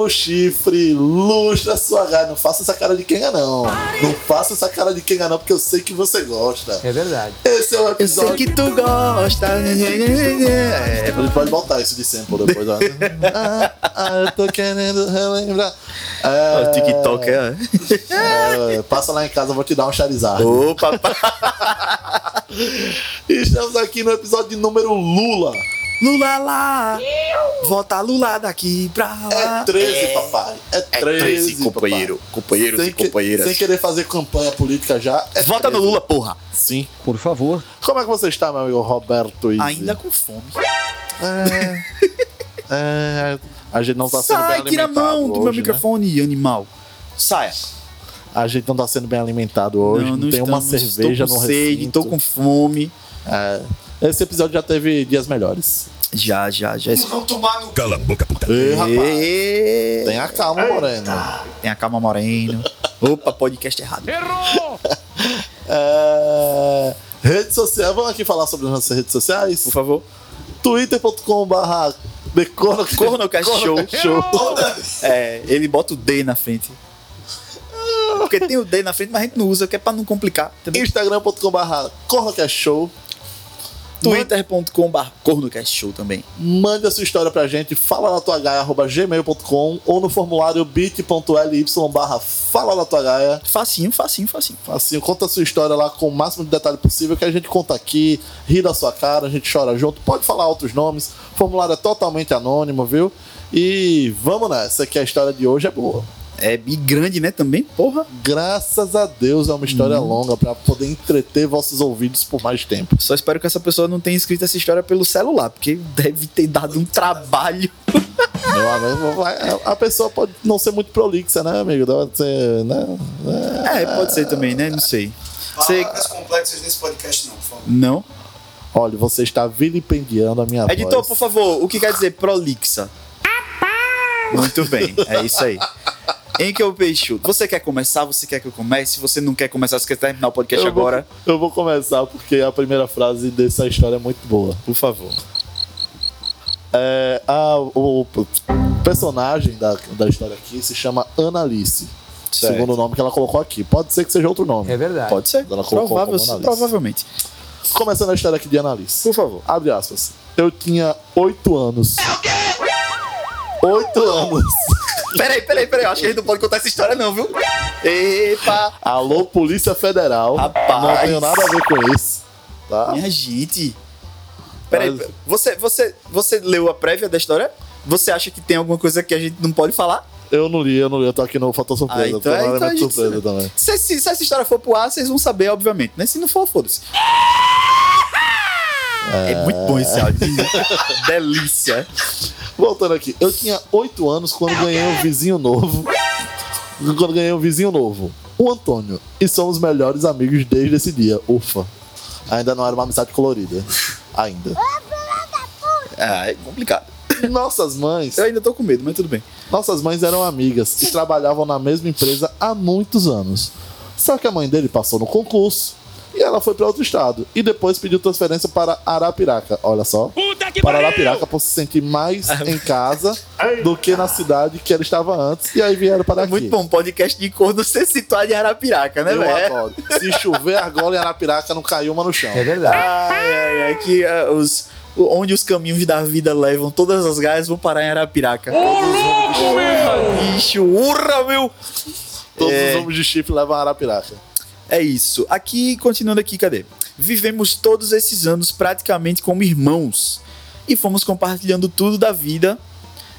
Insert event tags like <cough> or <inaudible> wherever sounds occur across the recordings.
Paulo Chifre, lustra sua cara. Não faça essa cara de quenga, não. Não faça essa cara de quenga, não, porque eu sei que você gosta. É verdade. Esse é o Eu episódio. sei que tu gosta. É, A gente pode botar isso de sample depois. ó. ah, ah, eu tô querendo relembrar. É, o TikTok é. é, passa lá em casa, eu vou te dar um Charizard. Opa, <laughs> Estamos aqui no episódio de número Lula. Lula lá. Vota Lula daqui pra lá. É 13, papai. É 13, companheiro. Companheiros Sem, e que- companheiras. sem querer fazer campanha política já. É Vota no 13. Lula, porra. Sim. Por favor. Como é que você está, meu amigo Roberto Izzy? Ainda com fome. É, é, a gente não tá sendo Sai, bem tira a alimentado mão do hoje, meu né? microfone, animal. Saia. A gente não tá sendo bem alimentado hoje. Não, tem uma estamos. cerveja tô com no sede, recinto. tô com fome. É, esse episódio já teve dias melhores. Já, já, já. Vão tomar no. Cala a boca, puta. Ei, rapaz. Tenha calma, Moreno. Tem a calma moreno. Opa, podcast errado. <laughs> É, rede social, vamos aqui falar sobre as nossas redes sociais? Por favor. twitter.com.br Cornocast Show. Show. É, ele bota o D na frente. Porque tem o D na frente, mas a gente não usa, que é pra não complicar. Instagram.com.br Cornocast Show. Twitter.com.br Cornocast Show também. Mande a sua história pra gente, fala na tua gmail.com ou no formulário bit.ly barra fala na tua gaia. Facinho, facinho, facinho. Assim, conta a sua história lá com o máximo de detalhe possível que a gente conta aqui, ri da sua cara, a gente chora junto. Pode falar outros nomes, o formulário é totalmente anônimo, viu? E vamos nessa, que a história de hoje é boa. É e grande, né, também? Porra. Graças a Deus é uma história longa pra poder entreter vossos ouvidos por mais tempo. Só espero que essa pessoa não tenha escrito essa história pelo celular, porque deve ter dado um trabalho. <laughs> Meu amigo, vai- a pessoa pode não ser muito prolixa, né, amigo? Deve ser, né? É, pode ser também, né? Não sei. Palavras complexas nesse podcast, não, por favor. Não. Olha, você está vilipendiando a minha Editor, voz. por favor, o que quer dizer prolixa? Muito bem, é isso aí. <laughs> Em que eu peixo. Você quer começar? Você quer que eu comece? Se você não quer começar, você quer terminar o podcast eu vou- agora? eu vou começar porque a primeira frase dessa história é muito boa. Por favor. É, a- o, o personagem da, da história aqui se chama Annalice. Certo. Segundo o nome que ela colocou aqui. Pode ser que seja outro nome. É verdade. Pode ser. Ela colocou Provável, provavelmente. Começando a história aqui de Annalice. Por favor. Abre aspas. Eu tinha oito anos. Oito anos. Peraí, peraí, peraí. Eu acho que a gente não pode contar essa história, não, viu? Epa! Alô, Polícia Federal. Rapaz. Não tenho nada a ver com isso. Tá? Minha gente. Peraí, Mas- você, você, você leu a prévia da história? Você acha que tem alguma coisa que a gente não pode falar? Eu não li, eu não li. Eu tô aqui no Fator Surpresa. Ah, então é- no então a elemento gente- surpresa também. Se, se- se essa história for pro ar, vocês vão saber, obviamente, né? Se não for, foda-se. É muito bom esse áudio. <laughs> Delícia. Voltando aqui. Eu tinha oito anos quando ganhei um vizinho novo. Quando ganhei um vizinho novo. O Antônio. E somos melhores amigos desde esse dia. Ufa. Ainda não era uma amizade colorida. Ainda. Ah, é complicado. Nossas mães. Eu ainda tô com medo, mas tudo bem. Nossas mães eram amigas e trabalhavam na mesma empresa há muitos anos. Só que a mãe dele passou no concurso e ela foi para outro estado. E depois pediu transferência para Arapiraca. Olha só. para Arapiraca por se sentir mais em casa do que na cidade que ela estava antes. E aí vieram para É aqui. muito bom podcast de corno ser situado em Arapiraca, né, velho? Se chover argola em Arapiraca, não caiu uma no chão. É verdade. Ai, ai, ai, que ah, os, onde os caminhos da vida levam, todas as gaias vão parar em Arapiraca. Bicho, urra, meu! Todos É. os homens de chifre levam a Arapiraca. É isso. Aqui, continuando aqui, cadê? Vivemos todos esses anos praticamente como irmãos e fomos compartilhando tudo da vida,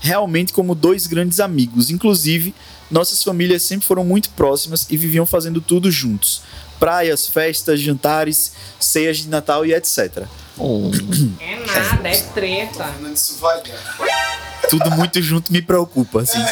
realmente como dois grandes amigos. Inclusive, nossas famílias sempre foram muito próximas e viviam fazendo tudo juntos. Praias, festas, jantares, ceias de Natal e etc. Hum. <coughs> É nada, é treta. Fernando, isso vai dar. Tudo muito junto me preocupa, assim.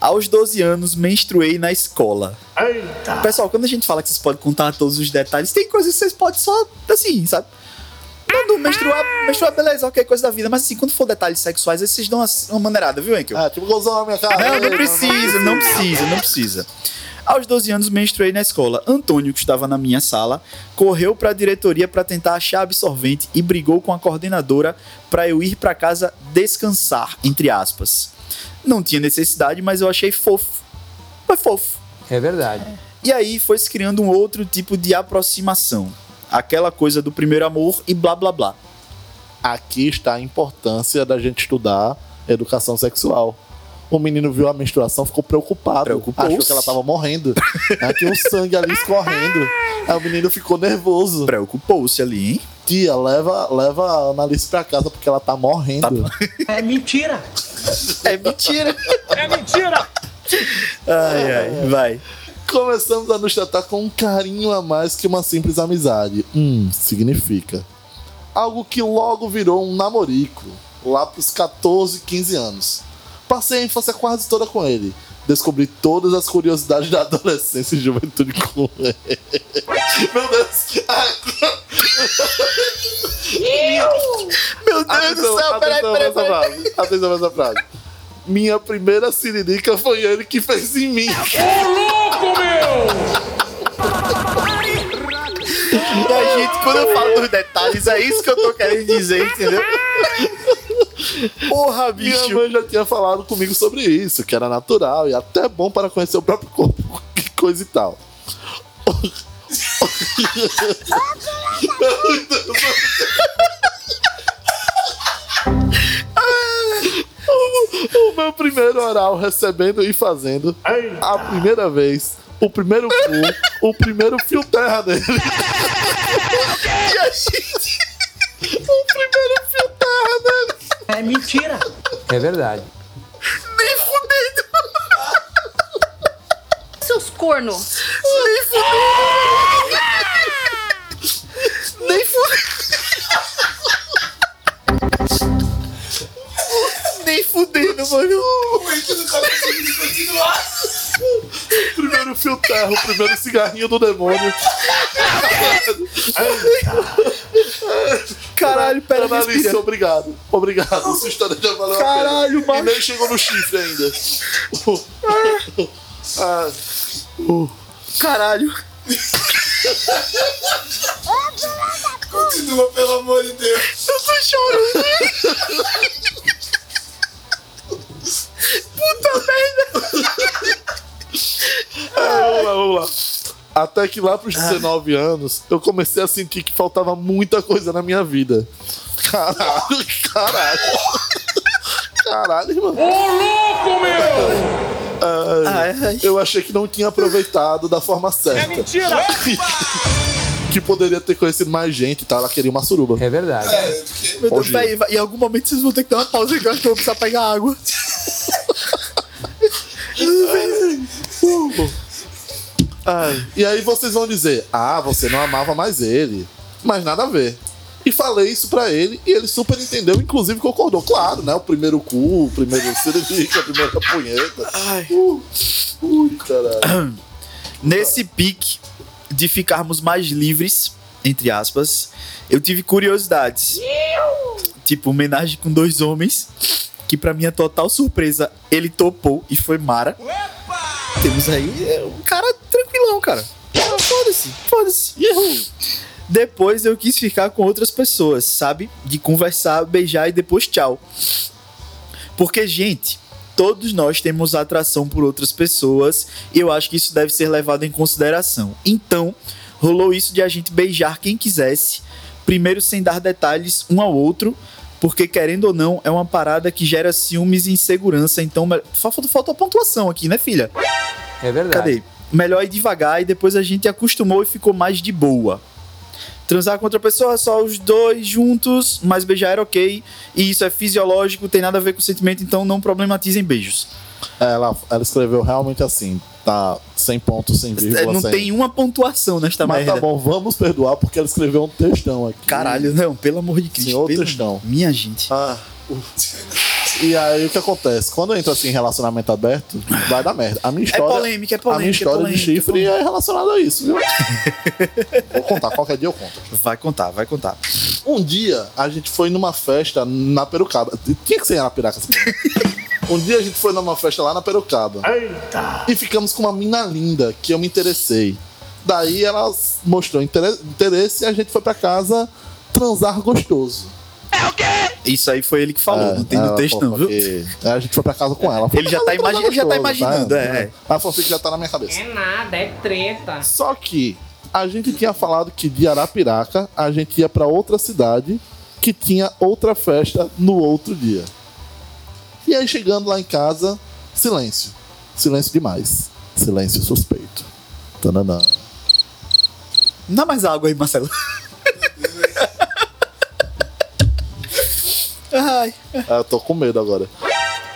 Aos 12 anos, menstruei na escola. Pessoal, quando a gente fala que vocês podem contar todos os detalhes, tem coisas que vocês podem só, assim, sabe? Quando menstruar, menstruar, beleza, ok, coisa da vida. Mas assim, quando for detalhes sexuais, aí vocês dão uma, uma maneirada, viu, Enkel? Ah, tipo, minha cara. Não, não precisa, não precisa, não precisa. Aos 12 anos, menstruei na escola. Antônio, que estava na minha sala, correu para a diretoria para tentar achar absorvente e brigou com a coordenadora para eu ir para casa descansar, entre aspas. Não tinha necessidade, mas eu achei fofo. Foi fofo. É verdade. E aí foi se criando um outro tipo de aproximação. Aquela coisa do primeiro amor e blá blá blá. Aqui está a importância da gente estudar educação sexual. O menino viu a menstruação, ficou preocupado. Preocupou-se. Achou que ela tava morrendo. Aí tinha um sangue ali escorrendo. Aí o menino ficou nervoso. Preocupou-se ali, hein? Tia, leva, leva a Analice pra casa porque ela tá morrendo. <laughs> É mentira! É mentira. É mentira! Ai, ai, vai. Começamos a nos tratar com um carinho a mais que uma simples amizade. Hum, significa. Algo que logo virou um namorico, lá pros 14, 15 anos. Passei a infância quase toda com ele. Descobri todas as curiosidades <laughs> da adolescência e juventude com ele. Meu Deus! Meu Deus Atenção, do céu, peraí, peraí, peraí. Atenção nessa frase. Minha primeira siririca foi ele que fez em mim. E a gente, quando eu falo dos detalhes, é isso que eu tô querendo dizer, entendeu? Porra, Minha bicho. mãe já tinha falado comigo sobre isso, que era natural e até bom para conhecer o próprio corpo, que coisa e tal. <laughs> meu primeiro oral recebendo e fazendo a primeira vez, o primeiro cu, o primeiro fio terra dele. <laughs> E a gente... O primeiro fio terra dele. É mentira! É verdade. Nem fudendo. Seus cornos. Nem fudendo. Fudendo, mano. É que não tá conseguindo continuar? Primeiro fio terra, o primeiro cigarrinho do demônio. Caralho, pera, Analice, respira. obrigado. Obrigado. Sua história já valeu a pena. Caralho, E nem chegou no chifre ainda. Ah, Caralho. Continua, pelo amor de Deus. Eu tô chorando. Vamos lá, vamos lá. Até que lá pros 19 anos, eu comecei a sentir que faltava muita coisa na minha vida. Caralho, caralho. Caralho, irmão. Ai, ai. Eu achei que não tinha aproveitado da forma certa. É mentira! que poderia ter conhecido mais gente tal. Ela queria uma suruba. É verdade. É, porque Meu Deus, vai- em algum momento vocês vão ter que dar uma pausa que eu acho que eu vou precisar pegar água. <laughs> Ai, E aí vocês vão dizer: Ah, você não amava mais ele. Mas nada a ver. E falei isso pra ele e ele super entendeu, inclusive concordou. Claro, né? O primeiro cu, o primeiro <laughs> siririca, a primeira punheta. Ai. Uh, ui, caralho. <clears throat> Nesse pique de ficarmos mais livres, entre aspas, eu tive curiosidades. Tipo, homenagem com dois homens, que pra minha total surpresa, ele topou e foi Mara. Temos aí é, um cara tranquilão, cara. Foda-se, foda-se. Depois eu quis ficar com outras pessoas, sabe? De conversar, beijar e depois tchau. Porque, gente, todos nós temos atração por outras pessoas e eu acho que isso deve ser levado em consideração. Então, rolou isso de a gente beijar quem quisesse, primeiro sem dar detalhes um ao outro, porque querendo ou não, é uma parada que gera ciúmes e insegurança. Então, falta, falta a pontuação aqui, né, filha? É verdade. Cadê? Melhor ir devagar e depois a gente acostumou e ficou mais de boa. Transar com outra pessoa, só os dois juntos, mas beijar era ok. E isso é fisiológico, tem nada a ver com sentimento, então não problematizem beijos. Ela, ela escreveu realmente assim: tá sem ponto, sem É, vírgula. não sem... tem uma pontuação nesta Mas merda. tá bom, vamos perdoar porque ela escreveu um textão aqui. Caralho, não, pelo amor de Cristo. Senhor pelo- textão. Minha gente. Ah. <laughs> E aí o que acontece? Quando entra assim em relacionamento aberto, vai dar merda. A minha história. polêmica, é A minha polêmica, é história polêmica, de chifre é é relacionada a isso, viu? <laughs> Vou contar, qualquer dia eu conto. Vai contar, vai contar. Um dia a gente foi numa festa na perucada. Tinha que ser Arapiraca essa porra. <laughs> Um dia a gente foi numa festa lá na Perocaba. Eita! E ficamos com uma mina linda que eu me interessei. Daí ela mostrou intere- interesse e a gente foi pra casa transar gostoso. Isso aí foi ele que falou, É, não tem no ela texto não, viu? que- a gente foi pra casa com ela. Ele já tá imagi- ele já tá imaginando, é. A fanfic já tá na minha cabeça. É nada, é treta. Só que a gente tinha falado que de Arapiraca a gente ia pra outra cidade que tinha outra festa no outro dia. E aí chegando lá em casa, silêncio. Silêncio demais. Silêncio suspeito. Tananã. Dá mais água aí, Marcelo. <laughs> Ai, Ah, eu tô com medo agora.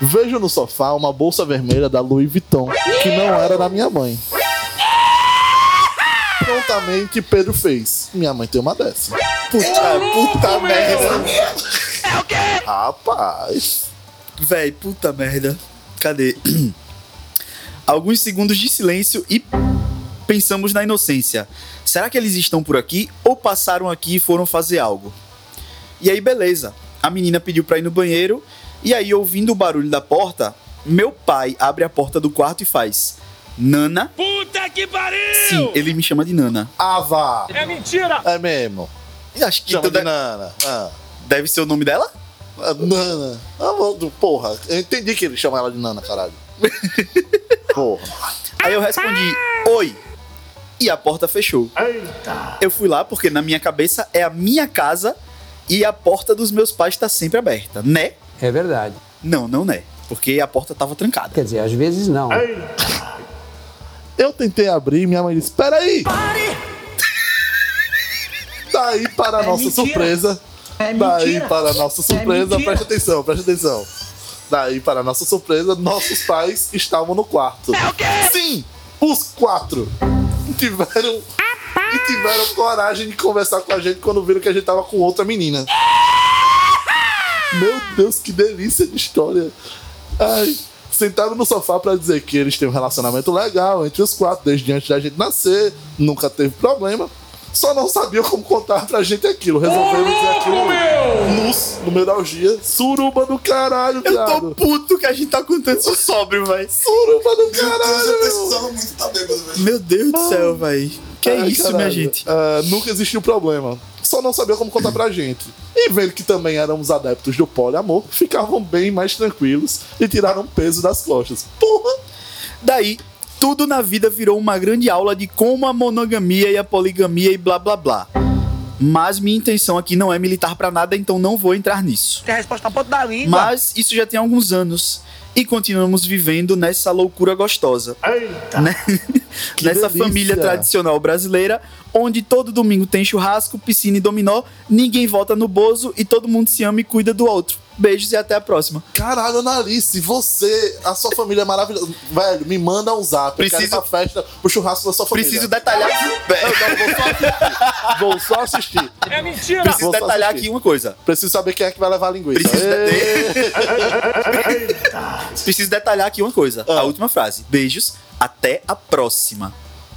Vejo no sofá uma bolsa vermelha da Louis Vuitton, que não era da minha mãe. Prontamente Pedro fez. Minha mãe tem uma dessa. puta, puta merda. Rapaz. Véi, puta merda. Cadê? <clears throat> Alguns segundos de silêncio e pensamos na inocência. Será que eles estão por aqui ou passaram aqui e foram fazer algo? E aí, beleza. A menina pediu pra ir no banheiro e aí, ouvindo o barulho da porta, meu pai abre a porta do quarto e faz: Nana? Puta que pariu! Sim, ele me chama de Nana. Ava. É mentira! É mesmo. E acho que Chama de de- Nana. Ah. deve ser o nome dela? Ah, Nana. Ah, porra, eu entendi que ele chama ela de Nana, caralho. <laughs> Porra. Aí eu respondi: Oi. E a porta fechou. Eita! Eu fui lá porque na minha cabeça é a minha casa e a porta dos meus pais tá sempre aberta, né? É verdade. Não, não né. Porque a porta tava trancada. Quer dizer, às vezes não. Eita! Eu tentei abrir e minha mãe disse: Peraí! Daí, para a É nossa mentira. surpresa. É Daí, mentira! para a nossa surpresa, mentira. presta atenção, presta atenção. Daí, para a nossa surpresa, nossos pais estavam no quarto. É o quê? Sim! Os quatro! Tiveram. E tiveram coragem de conversar com a gente quando viram que a gente tava com outra menina. Meu Deus, que delícia de história. Ai, sentaram no sofá pra dizer que eles têm um relacionamento legal entre os quatro, desde antes da gente nascer, nunca teve problema. Só não sabiam como contar pra gente aquilo. Resolveram dizer aquilo nus, no meio da orgia. Suruba do caralho, Eu tô puto que a gente tá contando isso sóbrio, véi. Suruba do Meu Deus, eu caralho, meu. precisava muito estar bêbado, velho. Meu Deus do céu, véi. Que é isso, caralho. minha gente? Ah, nunca existiu problema. Só não sabia como contar pra gente. E vendo que também éramos adeptos do poliamor, ficavam bem mais tranquilos e tiraram peso das costas. Porra! Daí, tudo na vida virou uma grande aula de como a monogamia e a poligamia e blá blá blá. Mas minha intenção aqui não é militar pra nada, então não vou entrar nisso. Tem a resposta na ponta da língua! Mas isso já tem alguns anos e continuamos vivendo nessa loucura gostosa. Eita! né? <laughs> Nessa delícia. família tradicional brasileira, onde todo domingo tem churrasco, piscina e dominó, ninguém vota no Bozo e todo mundo se ama e cuida do outro. Beijos e até a próxima. Caralho, Analice, você, a sua família é maravilhosa. Velho, me manda um zap. Preciso- Eu festa, pro churrasco da sua família. Preciso detalhar. Não, vou só assistir. Vou só assistir. É mentira! Preciso Vou detalhar assistir. aqui uma coisa. Preciso saber quem é que vai levar a linguiça. Preciso, Ê! <laughs> Preciso detalhar aqui uma coisa. Ah. A última frase. Beijos, até a próxima.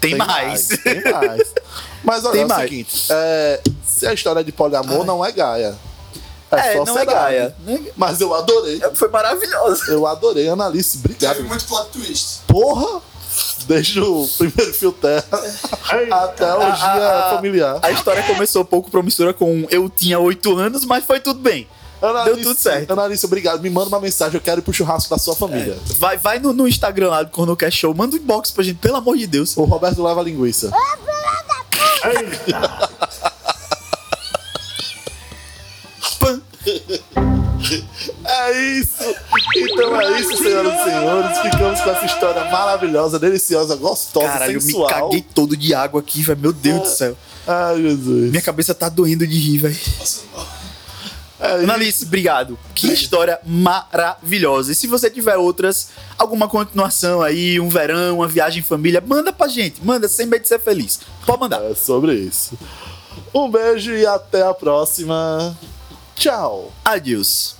Tem, mais. Tem mais. <laughs> Mas olha, Tem é o mais. seguinte: é, se a história de poliamor não é Gaia. É, só não é. Gaia. Mas eu adorei. Foi maravilhoso. Eu adorei, Analice. Obrigado. Teve muito plot twist. Porra! Desde o primeiro fio terra até a orgia A- a- familiar. A história começou pouco promissora com eu tinha 8 anos, mas foi tudo bem. Analice, Deu tudo certo. Analice, obrigado. Me manda uma mensagem. Eu quero ir pro churrasco da sua família. Vai, vai no, no Instagram lá do Cornocast Show, manda um inbox pra gente, pelo amor de Deus. O Roberto leva a linguiça. Eita! Então é isso, senhoras e senhores. Ficamos com essa história maravilhosa, deliciosa, gostosa, Caralho, eu me sensual. caguei todo de água aqui, velho. Meu Deus do céu. Ai, Jesus. Minha cabeça tá doendo de rir, velho. É. Analice, obrigado. Que história maravilhosa. E se você tiver outras, alguma continuação aí, um verão, uma viagem em família, manda pra gente. Manda sem medo de ser feliz. Pode mandar. É sobre isso. Um beijo e até a próxima. Tchau. Adeus.